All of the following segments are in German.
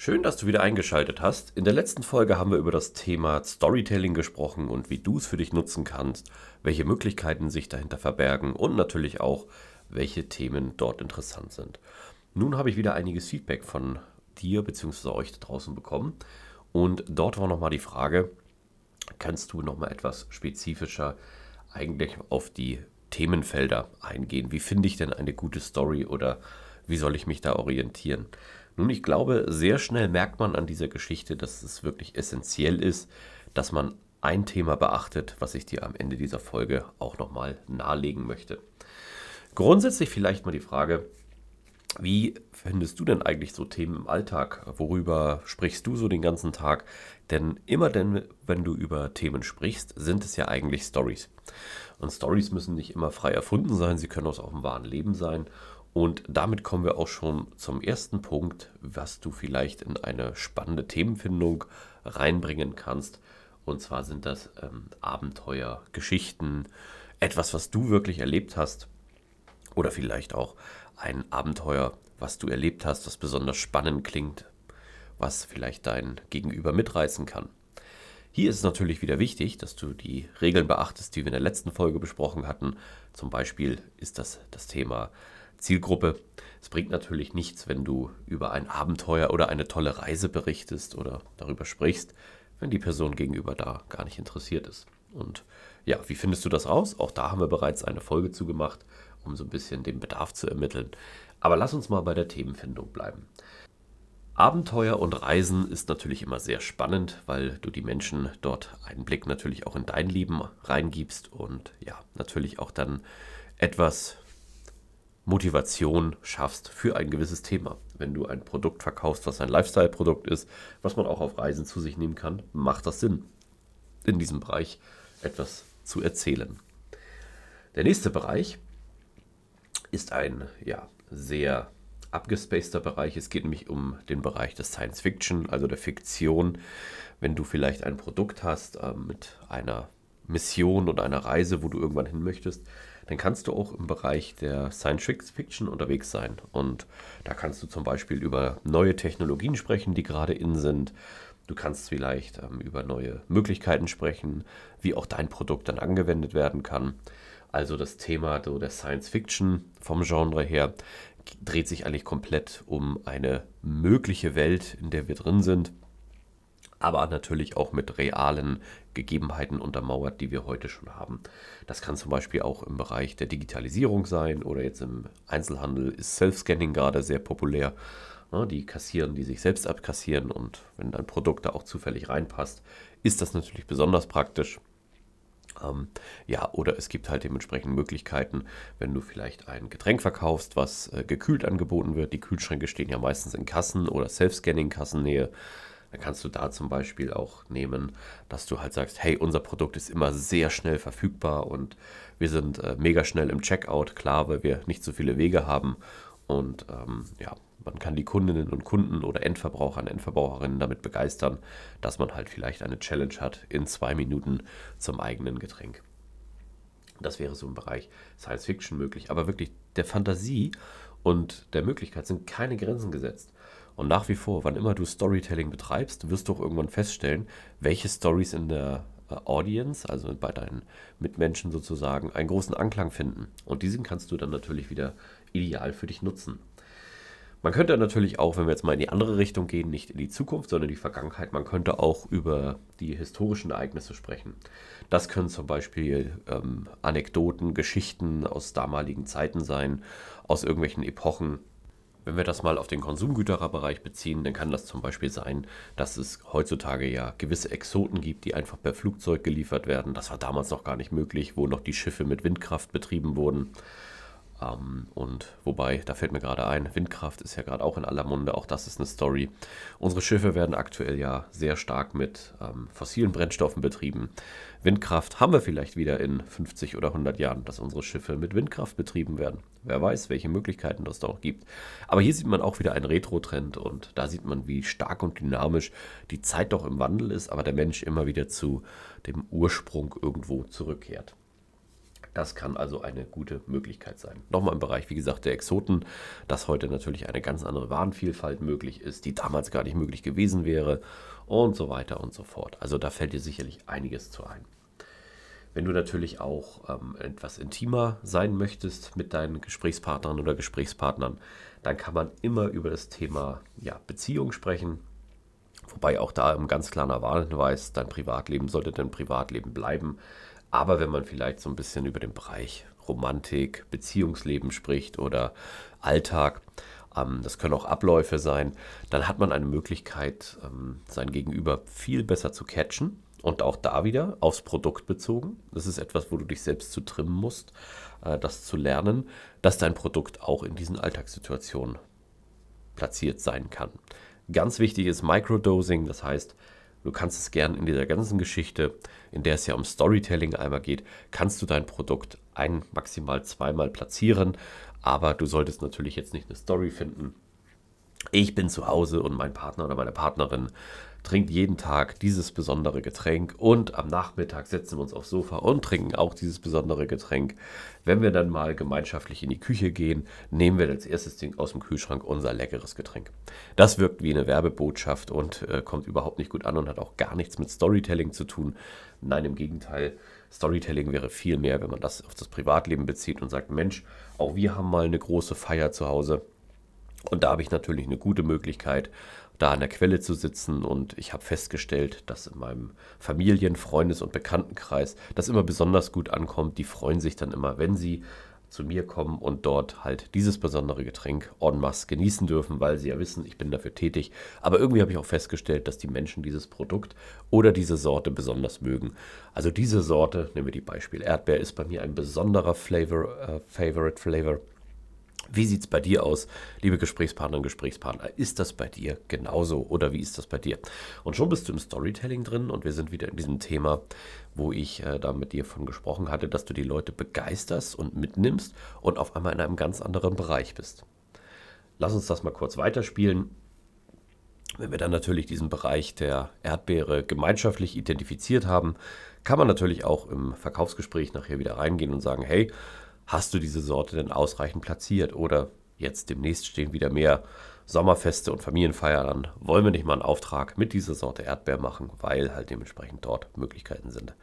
Schön, dass du wieder eingeschaltet hast. In der letzten Folge haben wir über das Thema Storytelling gesprochen und wie du es für dich nutzen kannst, welche Möglichkeiten sich dahinter verbergen und natürlich auch, welche Themen dort interessant sind. Nun habe ich wieder einiges Feedback von dir bzw. euch da draußen bekommen und dort war nochmal die Frage, kannst du nochmal etwas spezifischer eigentlich auf die Themenfelder eingehen? Wie finde ich denn eine gute Story oder wie soll ich mich da orientieren? Nun, ich glaube, sehr schnell merkt man an dieser Geschichte, dass es wirklich essentiell ist, dass man ein Thema beachtet, was ich dir am Ende dieser Folge auch nochmal nahelegen möchte. Grundsätzlich vielleicht mal die Frage, wie findest du denn eigentlich so Themen im Alltag? Worüber sprichst du so den ganzen Tag? Denn immer denn, wenn du über Themen sprichst, sind es ja eigentlich Stories. Und Stories müssen nicht immer frei erfunden sein, sie können aus dem wahren Leben sein. Und damit kommen wir auch schon zum ersten Punkt, was du vielleicht in eine spannende Themenfindung reinbringen kannst. Und zwar sind das ähm, Abenteuer, Geschichten, etwas, was du wirklich erlebt hast. Oder vielleicht auch ein Abenteuer, was du erlebt hast, was besonders spannend klingt, was vielleicht dein Gegenüber mitreißen kann. Hier ist es natürlich wieder wichtig, dass du die Regeln beachtest, die wir in der letzten Folge besprochen hatten. Zum Beispiel ist das das Thema Zielgruppe. Es bringt natürlich nichts, wenn du über ein Abenteuer oder eine tolle Reise berichtest oder darüber sprichst, wenn die Person gegenüber da gar nicht interessiert ist. Und ja, wie findest du das raus? Auch da haben wir bereits eine Folge zu gemacht, um so ein bisschen den Bedarf zu ermitteln. Aber lass uns mal bei der Themenfindung bleiben. Abenteuer und Reisen ist natürlich immer sehr spannend, weil du die Menschen dort einen Blick natürlich auch in dein Leben reingibst und ja, natürlich auch dann etwas Motivation schaffst für ein gewisses Thema. Wenn du ein Produkt verkaufst, was ein Lifestyle-Produkt ist, was man auch auf Reisen zu sich nehmen kann, macht das Sinn, in diesem Bereich etwas zu erzählen. Der nächste Bereich ist ein ja, sehr abgespaceter Bereich. Es geht nämlich um den Bereich des Science Fiction, also der Fiktion. Wenn du vielleicht ein Produkt hast äh, mit einer Mission oder einer Reise, wo du irgendwann hin möchtest, dann kannst du auch im Bereich der Science Fiction unterwegs sein. Und da kannst du zum Beispiel über neue Technologien sprechen, die gerade in sind. Du kannst vielleicht ähm, über neue Möglichkeiten sprechen, wie auch dein Produkt dann angewendet werden kann. Also das Thema so der Science Fiction vom Genre her dreht sich eigentlich komplett um eine mögliche Welt, in der wir drin sind, aber natürlich auch mit realen Gegebenheiten untermauert, die wir heute schon haben. Das kann zum Beispiel auch im Bereich der Digitalisierung sein oder jetzt im Einzelhandel ist Self-Scanning gerade sehr populär. Die kassieren, die sich selbst abkassieren und wenn ein Produkt da auch zufällig reinpasst, ist das natürlich besonders praktisch. Ähm, ja, oder es gibt halt dementsprechend Möglichkeiten, wenn du vielleicht ein Getränk verkaufst, was äh, gekühlt angeboten wird. Die Kühlschränke stehen ja meistens in Kassen oder Self-Scanning-Kassennähe. Dann kannst du da zum Beispiel auch nehmen, dass du halt sagst, hey, unser Produkt ist immer sehr schnell verfügbar und wir sind äh, mega schnell im Checkout, klar, weil wir nicht so viele Wege haben. Und ähm, ja, man kann die Kundinnen und Kunden oder Endverbraucher und Endverbraucherinnen damit begeistern, dass man halt vielleicht eine Challenge hat in zwei Minuten zum eigenen Getränk. Das wäre so im Bereich Science Fiction möglich. Aber wirklich der Fantasie und der Möglichkeit sind keine Grenzen gesetzt. Und nach wie vor, wann immer du Storytelling betreibst, wirst du auch irgendwann feststellen, welche Stories in der äh, Audience, also bei deinen Mitmenschen sozusagen, einen großen Anklang finden. Und diesen kannst du dann natürlich wieder ideal für dich nutzen. Man könnte natürlich auch, wenn wir jetzt mal in die andere Richtung gehen, nicht in die Zukunft, sondern in die Vergangenheit, man könnte auch über die historischen Ereignisse sprechen. Das können zum Beispiel ähm, Anekdoten, Geschichten aus damaligen Zeiten sein, aus irgendwelchen Epochen. Wenn wir das mal auf den Konsumgüterbereich beziehen, dann kann das zum Beispiel sein, dass es heutzutage ja gewisse Exoten gibt, die einfach per Flugzeug geliefert werden. Das war damals noch gar nicht möglich, wo noch die Schiffe mit Windkraft betrieben wurden. Ähm, und wobei, da fällt mir gerade ein, Windkraft ist ja gerade auch in aller Munde, auch das ist eine Story. Unsere Schiffe werden aktuell ja sehr stark mit ähm, fossilen Brennstoffen betrieben. Windkraft haben wir vielleicht wieder in 50 oder 100 Jahren, dass unsere Schiffe mit Windkraft betrieben werden. Wer weiß, welche Möglichkeiten das da auch gibt. Aber hier sieht man auch wieder einen Retro-Trend und da sieht man, wie stark und dynamisch die Zeit doch im Wandel ist, aber der Mensch immer wieder zu dem Ursprung irgendwo zurückkehrt. Das kann also eine gute Möglichkeit sein. Nochmal im Bereich, wie gesagt, der Exoten, dass heute natürlich eine ganz andere Warenvielfalt möglich ist, die damals gar nicht möglich gewesen wäre und so weiter und so fort. Also da fällt dir sicherlich einiges zu ein. Wenn du natürlich auch ähm, etwas intimer sein möchtest mit deinen Gesprächspartnern oder Gesprächspartnern, dann kann man immer über das Thema ja, Beziehung sprechen. Wobei auch da im ganz klarer Warnhinweis, dein Privatleben sollte dein Privatleben bleiben. Aber wenn man vielleicht so ein bisschen über den Bereich Romantik, Beziehungsleben spricht oder Alltag, ähm, das können auch Abläufe sein, dann hat man eine Möglichkeit, ähm, sein Gegenüber viel besser zu catchen. Und auch da wieder aufs Produkt bezogen. Das ist etwas, wo du dich selbst zu trimmen musst, äh, das zu lernen, dass dein Produkt auch in diesen Alltagssituationen platziert sein kann. Ganz wichtig ist Microdosing, das heißt, Du kannst es gern in dieser ganzen Geschichte, in der es ja um Storytelling einmal geht, kannst du dein Produkt ein, maximal zweimal platzieren, aber du solltest natürlich jetzt nicht eine Story finden. Ich bin zu Hause und mein Partner oder meine Partnerin trinkt jeden Tag dieses besondere Getränk und am Nachmittag setzen wir uns aufs Sofa und trinken auch dieses besondere Getränk. Wenn wir dann mal gemeinschaftlich in die Küche gehen, nehmen wir als erstes Ding aus dem Kühlschrank unser leckeres Getränk. Das wirkt wie eine Werbebotschaft und äh, kommt überhaupt nicht gut an und hat auch gar nichts mit Storytelling zu tun. Nein, im Gegenteil. Storytelling wäre viel mehr, wenn man das auf das Privatleben bezieht und sagt, Mensch, auch wir haben mal eine große Feier zu Hause. Und da habe ich natürlich eine gute Möglichkeit, da an der Quelle zu sitzen und ich habe festgestellt, dass in meinem Familien-, Freundes- und Bekanntenkreis das immer besonders gut ankommt. Die freuen sich dann immer, wenn sie zu mir kommen und dort halt dieses besondere Getränk en masse genießen dürfen, weil sie ja wissen, ich bin dafür tätig. Aber irgendwie habe ich auch festgestellt, dass die Menschen dieses Produkt oder diese Sorte besonders mögen. Also diese Sorte, nehmen wir die Beispiel Erdbeer, ist bei mir ein besonderer Flavor, äh, Favorite Flavor. Wie sieht es bei dir aus, liebe Gesprächspartner und Gesprächspartner? Ist das bei dir genauso oder wie ist das bei dir? Und schon bist du im Storytelling drin und wir sind wieder in diesem Thema, wo ich äh, da mit dir von gesprochen hatte, dass du die Leute begeisterst und mitnimmst und auf einmal in einem ganz anderen Bereich bist. Lass uns das mal kurz weiterspielen. Wenn wir dann natürlich diesen Bereich der Erdbeere gemeinschaftlich identifiziert haben, kann man natürlich auch im Verkaufsgespräch nachher wieder reingehen und sagen, hey, hast du diese Sorte denn ausreichend platziert? Oder jetzt demnächst stehen wieder mehr Sommerfeste und Familienfeiern an. Wollen wir nicht mal einen Auftrag mit dieser Sorte Erdbeer machen, weil halt dementsprechend dort Möglichkeiten sind.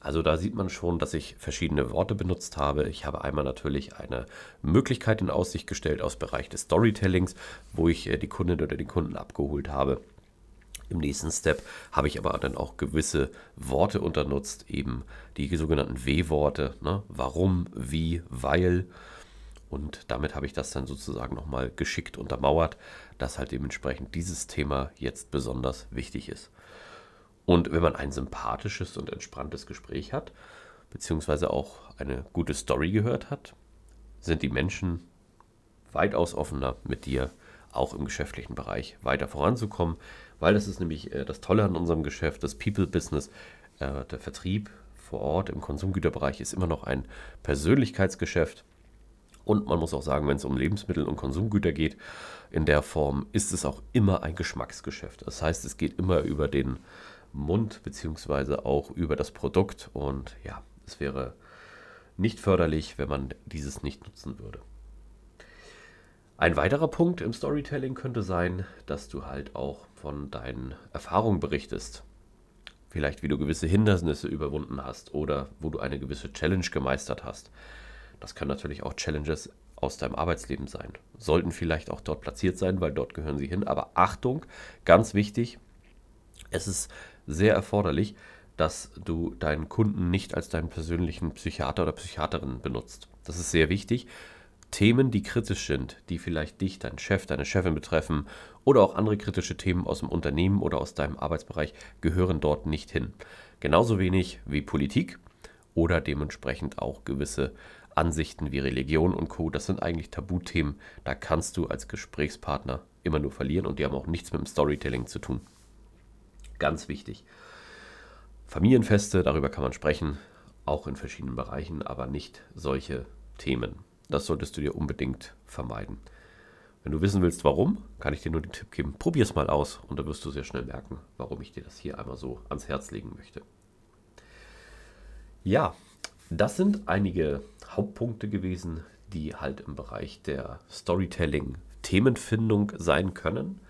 Also da sieht man schon, dass ich verschiedene Worte benutzt habe. Ich habe einmal natürlich eine Möglichkeit in Aussicht gestellt aus Bereich des Storytellings, wo ich äh, die Kundin oder den Kunden abgeholt habe. Im nächsten Step habe ich aber dann auch gewisse Worte unternutzt, eben die sogenannten W-Worte. Ne? Warum, wie, weil. Und damit habe ich das dann sozusagen nochmal geschickt untermauert, dass halt dementsprechend dieses Thema jetzt besonders wichtig ist. Und wenn man ein sympathisches und entspanntes Gespräch hat, beziehungsweise auch eine gute Story gehört hat, sind die Menschen weitaus offener mit dir auch im geschäftlichen Bereich weiter voranzukommen, weil das ist nämlich äh, das Tolle an unserem Geschäft, das People-Business, äh, der Vertrieb vor Ort im Konsumgüterbereich ist immer noch ein Persönlichkeitsgeschäft. Und man muss auch sagen, wenn es um Lebensmittel und Konsumgüter geht, in der Form ist es auch immer ein Geschmacksgeschäft. Das heißt, es geht immer über den Mund beziehungsweise auch über das Produkt. Und ja, es wäre nicht förderlich, wenn man dieses nicht nutzen würde. Ein weiterer Punkt im Storytelling könnte sein, dass du halt auch von deinen Erfahrungen berichtest. Vielleicht wie du gewisse Hindernisse überwunden hast oder wo du eine gewisse Challenge gemeistert hast. Das können natürlich auch Challenges aus deinem Arbeitsleben sein. Sollten vielleicht auch dort platziert sein, weil dort gehören sie hin. Aber Achtung, ganz wichtig, es ist sehr erforderlich, dass du deinen Kunden nicht als deinen persönlichen Psychiater oder Psychiaterin benutzt. Das ist sehr wichtig Themen, die kritisch sind, die vielleicht dich, deinen Chef, deine Chefin betreffen oder auch andere kritische Themen aus dem Unternehmen oder aus deinem Arbeitsbereich gehören dort nicht hin. Genauso wenig wie Politik oder dementsprechend auch gewisse Ansichten wie Religion und Co. Das sind eigentlich Tabuthemen. Da kannst du als Gesprächspartner immer nur verlieren und die haben auch nichts mit dem Storytelling zu tun. Ganz wichtig. Familienfeste, darüber kann man sprechen, auch in verschiedenen Bereichen, aber nicht solche Themen. Das solltest du dir unbedingt vermeiden. Wenn du wissen willst, warum, kann ich dir nur den Tipp geben, probier es mal aus und da wirst du sehr schnell merken, warum ich dir das hier einmal so ans Herz legen möchte. Ja, das sind einige Hauptpunkte gewesen, die halt im Bereich der Storytelling Themenfindung sein können.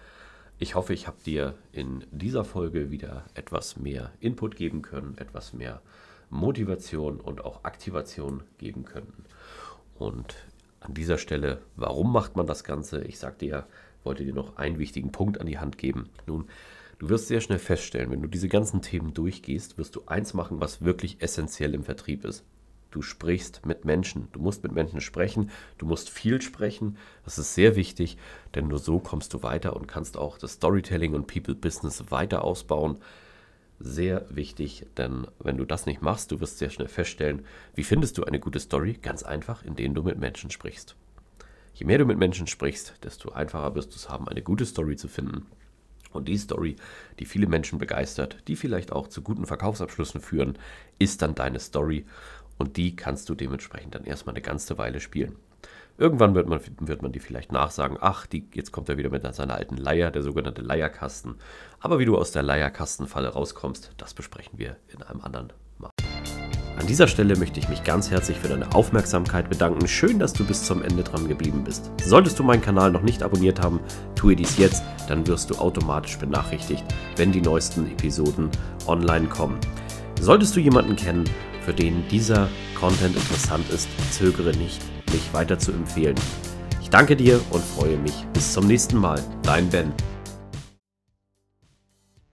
Ich hoffe, ich habe dir in dieser Folge wieder etwas mehr Input geben können, etwas mehr Motivation und auch Aktivation geben können. Und an dieser Stelle, warum macht man das Ganze? Ich sagte ja, wollte dir noch einen wichtigen Punkt an die Hand geben. Nun, du wirst sehr schnell feststellen, wenn du diese ganzen Themen durchgehst, wirst du eins machen, was wirklich essentiell im Vertrieb ist. Du sprichst mit Menschen. Du musst mit Menschen sprechen. Du musst viel sprechen. Das ist sehr wichtig, denn nur so kommst du weiter und kannst auch das Storytelling und People Business weiter ausbauen. Sehr wichtig, denn wenn du das nicht machst, du wirst sehr schnell feststellen, wie findest du eine gute Story? Ganz einfach, indem du mit Menschen sprichst. Je mehr du mit Menschen sprichst, desto einfacher wirst du es haben, eine gute Story zu finden. Und die Story, die viele Menschen begeistert, die vielleicht auch zu guten Verkaufsabschlüssen führen, ist dann deine Story und die kannst du dementsprechend dann erstmal eine ganze Weile spielen. Irgendwann wird man, wird man die vielleicht nachsagen, ach, die, jetzt kommt er wieder mit seiner alten Leier, der sogenannte Leierkasten. Aber wie du aus der Leierkastenfalle rauskommst, das besprechen wir in einem anderen Mal. An dieser Stelle möchte ich mich ganz herzlich für deine Aufmerksamkeit bedanken. Schön, dass du bis zum Ende dran geblieben bist. Solltest du meinen Kanal noch nicht abonniert haben, tue dies jetzt, dann wirst du automatisch benachrichtigt, wenn die neuesten Episoden online kommen. Solltest du jemanden kennen, für den dieser Content interessant ist, zögere nicht, mich weiter zu empfehlen. Ich danke dir und freue mich. Bis zum nächsten Mal. Dein Ben.